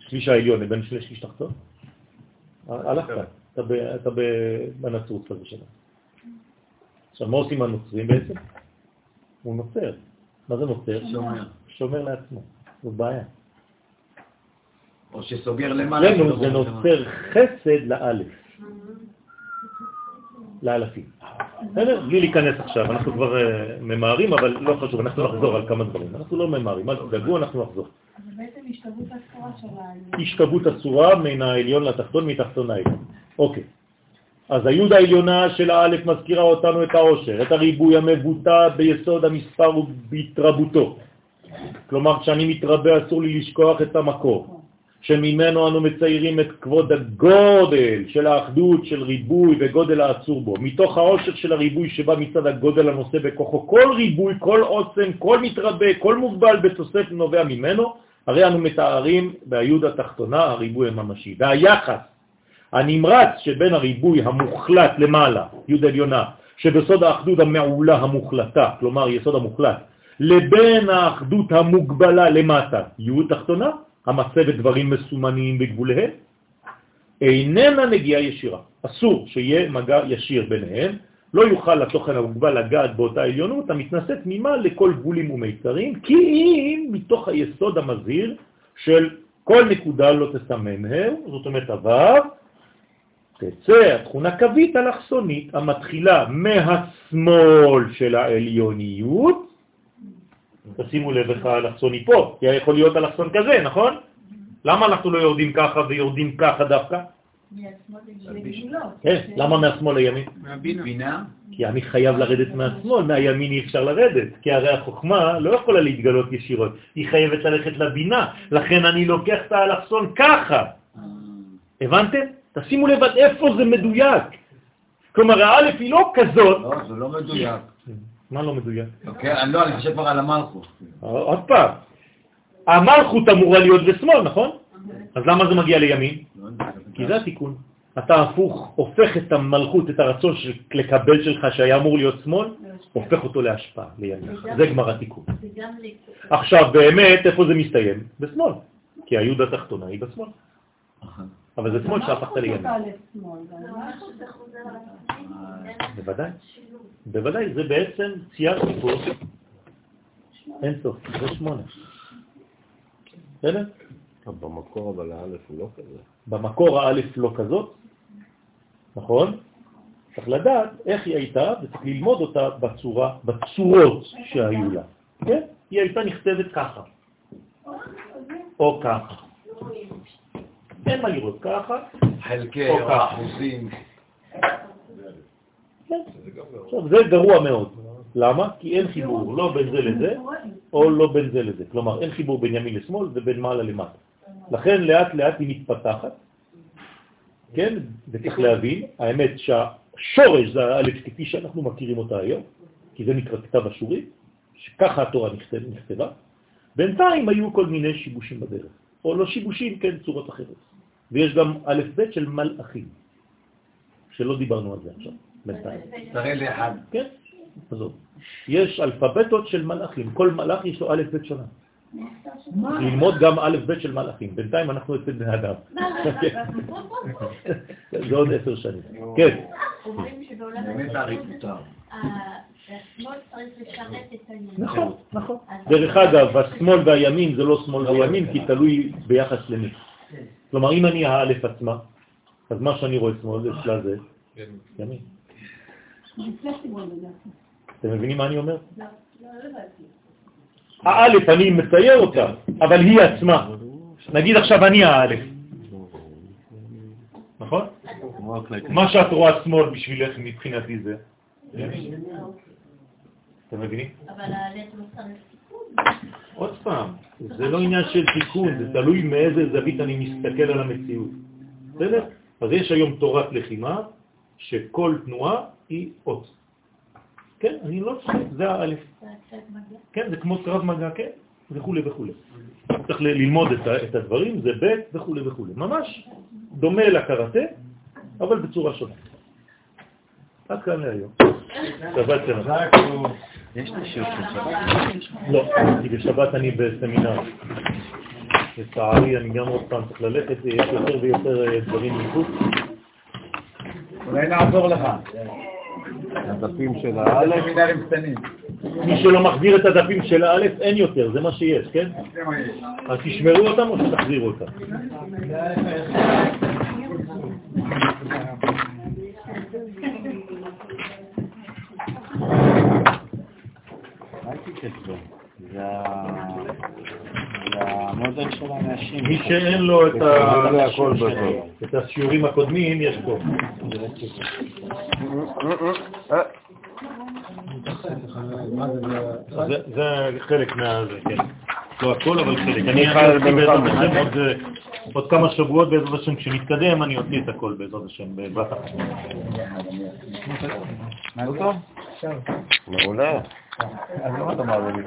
השליש העליון לבין שני שליש תחתון, הלכת, אתה ב- אתה ב- בנצרות חז ושלום. עכשיו, מה עושים הנוצרים בעצם? הוא נוצר. מה זה נוצר? שומר. שומר לעצמו. זו בעיה. או שסוגר למעלה. אצלנו זה נוצר חסד לאלף. לאלפים. בסדר? בלי להיכנס עכשיו, אנחנו כבר אה, ממהרים, אבל לא חשוב, אנחנו נחזור על כמה דברים. אנחנו לא ממהרים, אל תדאגו, אנחנו נחזור. זה בעצם השתלבות הצורה של ה... השתוות הצורה מן העליון לתחתון, מתחתון העליון. אוקיי. אז היוד העליונה של האלף מזכירה אותנו את העושר, את הריבוי המבוטא ביסוד המספר ובהתרבותו. כלומר, כשאני מתרבה אסור לי לשכוח את המקור, שממנו אנו מציירים את כבוד הגודל של האחדות, של ריבוי וגודל העצור בו. מתוך העושר של הריבוי שבא מצד הגודל הנושא בכוחו, כל ריבוי, כל עוצם, כל מתרבה, כל מוגבל בתוסף נובע ממנו, הרי אנו מתארים ביוד התחתונה הריבוי הממשי. והיחס הנמרץ שבין הריבוי המוחלט למעלה, יוד עליונה, שבסוד האחדות המעולה המוחלטה, כלומר יסוד המוחלט, לבין האחדות המוגבלה למטה, יוד תחתונה, המצבת דברים מסומניים בגבוליהם, איננה נגיעה ישירה. אסור שיהיה מגע ישיר ביניהם, לא יוכל התוכן המוגבל לגעת באותה עליונות המתנשאת תמימה לכל גבולים ומיתרים, כי אם מתוך היסוד המזהיר של כל נקודה לא תסמן הם, זאת אומרת עבר, תצא התכונה קווית אלכסונית המתחילה מהשמאל של העליוניות, תשימו לב איך האלכסוני פה, כי יכול להיות אלכסון כזה, נכון? למה אנחנו לא יורדים ככה ויורדים ככה דווקא? כן, למה מהשמאל לימין? מהבינה. כי אני חייב לרדת מהשמאל, מהימין אי אפשר לרדת, כי הרי החוכמה לא יכולה להתגלות ישירות, היא חייבת ללכת לבינה, לכן אני לוקח את האלכסון ככה. הבנתם? תשימו לב עד איפה זה מדויק. כלומר, האלף היא לא כזאת. לא, זה לא מדויק. מה לא מדויק? אוקיי, לא, אני חושב כבר על המלכות. עוד פעם, המלכות אמורה להיות בשמאל, נכון? אז למה זה מגיע לימין? כי זה התיקון. אתה הפוך, הופך את המלכות, את הרצון של, לקבל שלך שהיה אמור להיות שמאל, הופך אותו להשפעה, לימין. זה גמר התיקון. עכשיו, באמת, איפה זה מסתיים? בשמאל. כי היוד התחתונה היא בשמאל. אבל זה שמאל שהפכת לימין. בוודאי. בוודאי, זה בעצם ציירתי פה אין סוף, זה שמונה. בסדר? במקור אבל האלף הוא לא כזה. במקור האלף לא כזאת, נכון? צריך לדעת איך היא הייתה וצריך ללמוד אותה בצורה, בצורות שהיו לה. כן? היא הייתה נכתבת ככה, או ככה. אין מה לראות ככה, חלקי. אחוזים. זה גרוע מאוד. למה? כי אין חיבור, לא בין זה לזה, או לא בין זה לזה. כלומר, אין חיבור בין ימין לשמאל ובין מעלה למטה. לכן לאט לאט היא מתפתחת, כן? וצריך להבין, האמת שהשורש זה האלף כפי שאנחנו מכירים אותה היום, כי זה נקרא כתב אשורי, שככה התורה נכתב, נכתבה. בינתיים היו כל מיני שיבושים בדרך, או לא שיבושים, כן, צורות אחרות. ויש גם א' ב' של מלאכים, שלא דיברנו על זה עכשיו, בינתיים. תראה לי אחד. כן, עזוב. יש אלפבטות של מלאכים, כל מלאך יש לו א' ב' שונה. ללמוד גם א' ב' של מלאכים. בינתיים אנחנו אצל בני אדם. זה עוד עשר שנים. כן, אומרים שבעולם באמת הארי פוטר. השמאל צריך לשרת את הימין. נכון, נכון. דרך אגב, השמאל והימין זה לא שמאל וימין, כי תלוי ביחס למי. כלומר, אם אני האלף עצמה, אז מה שאני רואה שמאל זה אצלה זה ימין. אתם מבינים מה אני אומר? האלף, אני מצייר אותה, אבל היא עצמה. נגיד עכשיו אני האלף. נכון? מה שאת רואה שמאל בשבילך מבחינתי זה. אתם מבינים? אבל האלף לא צריך. עוד פעם, זה לא עניין של תיקון, זה תלוי מאיזה זווית אני מסתכל על המציאות. בסדר? אז יש היום תורת לחימה, שכל תנועה היא אות. כן, אני לא צוחק, זה האלף. כן, זה כמו קרב מגע, כן, וכו' וכו'. צריך ללמוד את הדברים, זה ב' וכו' וכו'. ממש דומה לקראטה, אבל בצורה שונה. עד כאן להיום. שבת שלום. יש לי שיעור של שבת. לא, כי בשבת אני בסמינר. לצערי, אני גם עוד פעם צריך ללכת, יש יותר ויותר אה, דברים מחוץ. אולי נעזור לך. הדפים של האלף. מי שלא מחזיר את הדפים של האלף, אין יותר, זה מה שיש, כן? זה מה יש. אז תשמרו אותם או שתחזירו אותם. תתייצבו. זה המודל של האנשים. מי שאין לו את. את השיעורים הקודמים, יש פה. זה- חלק מה... זה, כן. לא הכל, אבל חלק. אני בעזרת. השם אה, עוד כמה שבועות בעזרת השם, כשנתקדם אני אוציא את הכל בעזרת השם, בבת אחת. מעולה. אז למה אתה מעביר לי?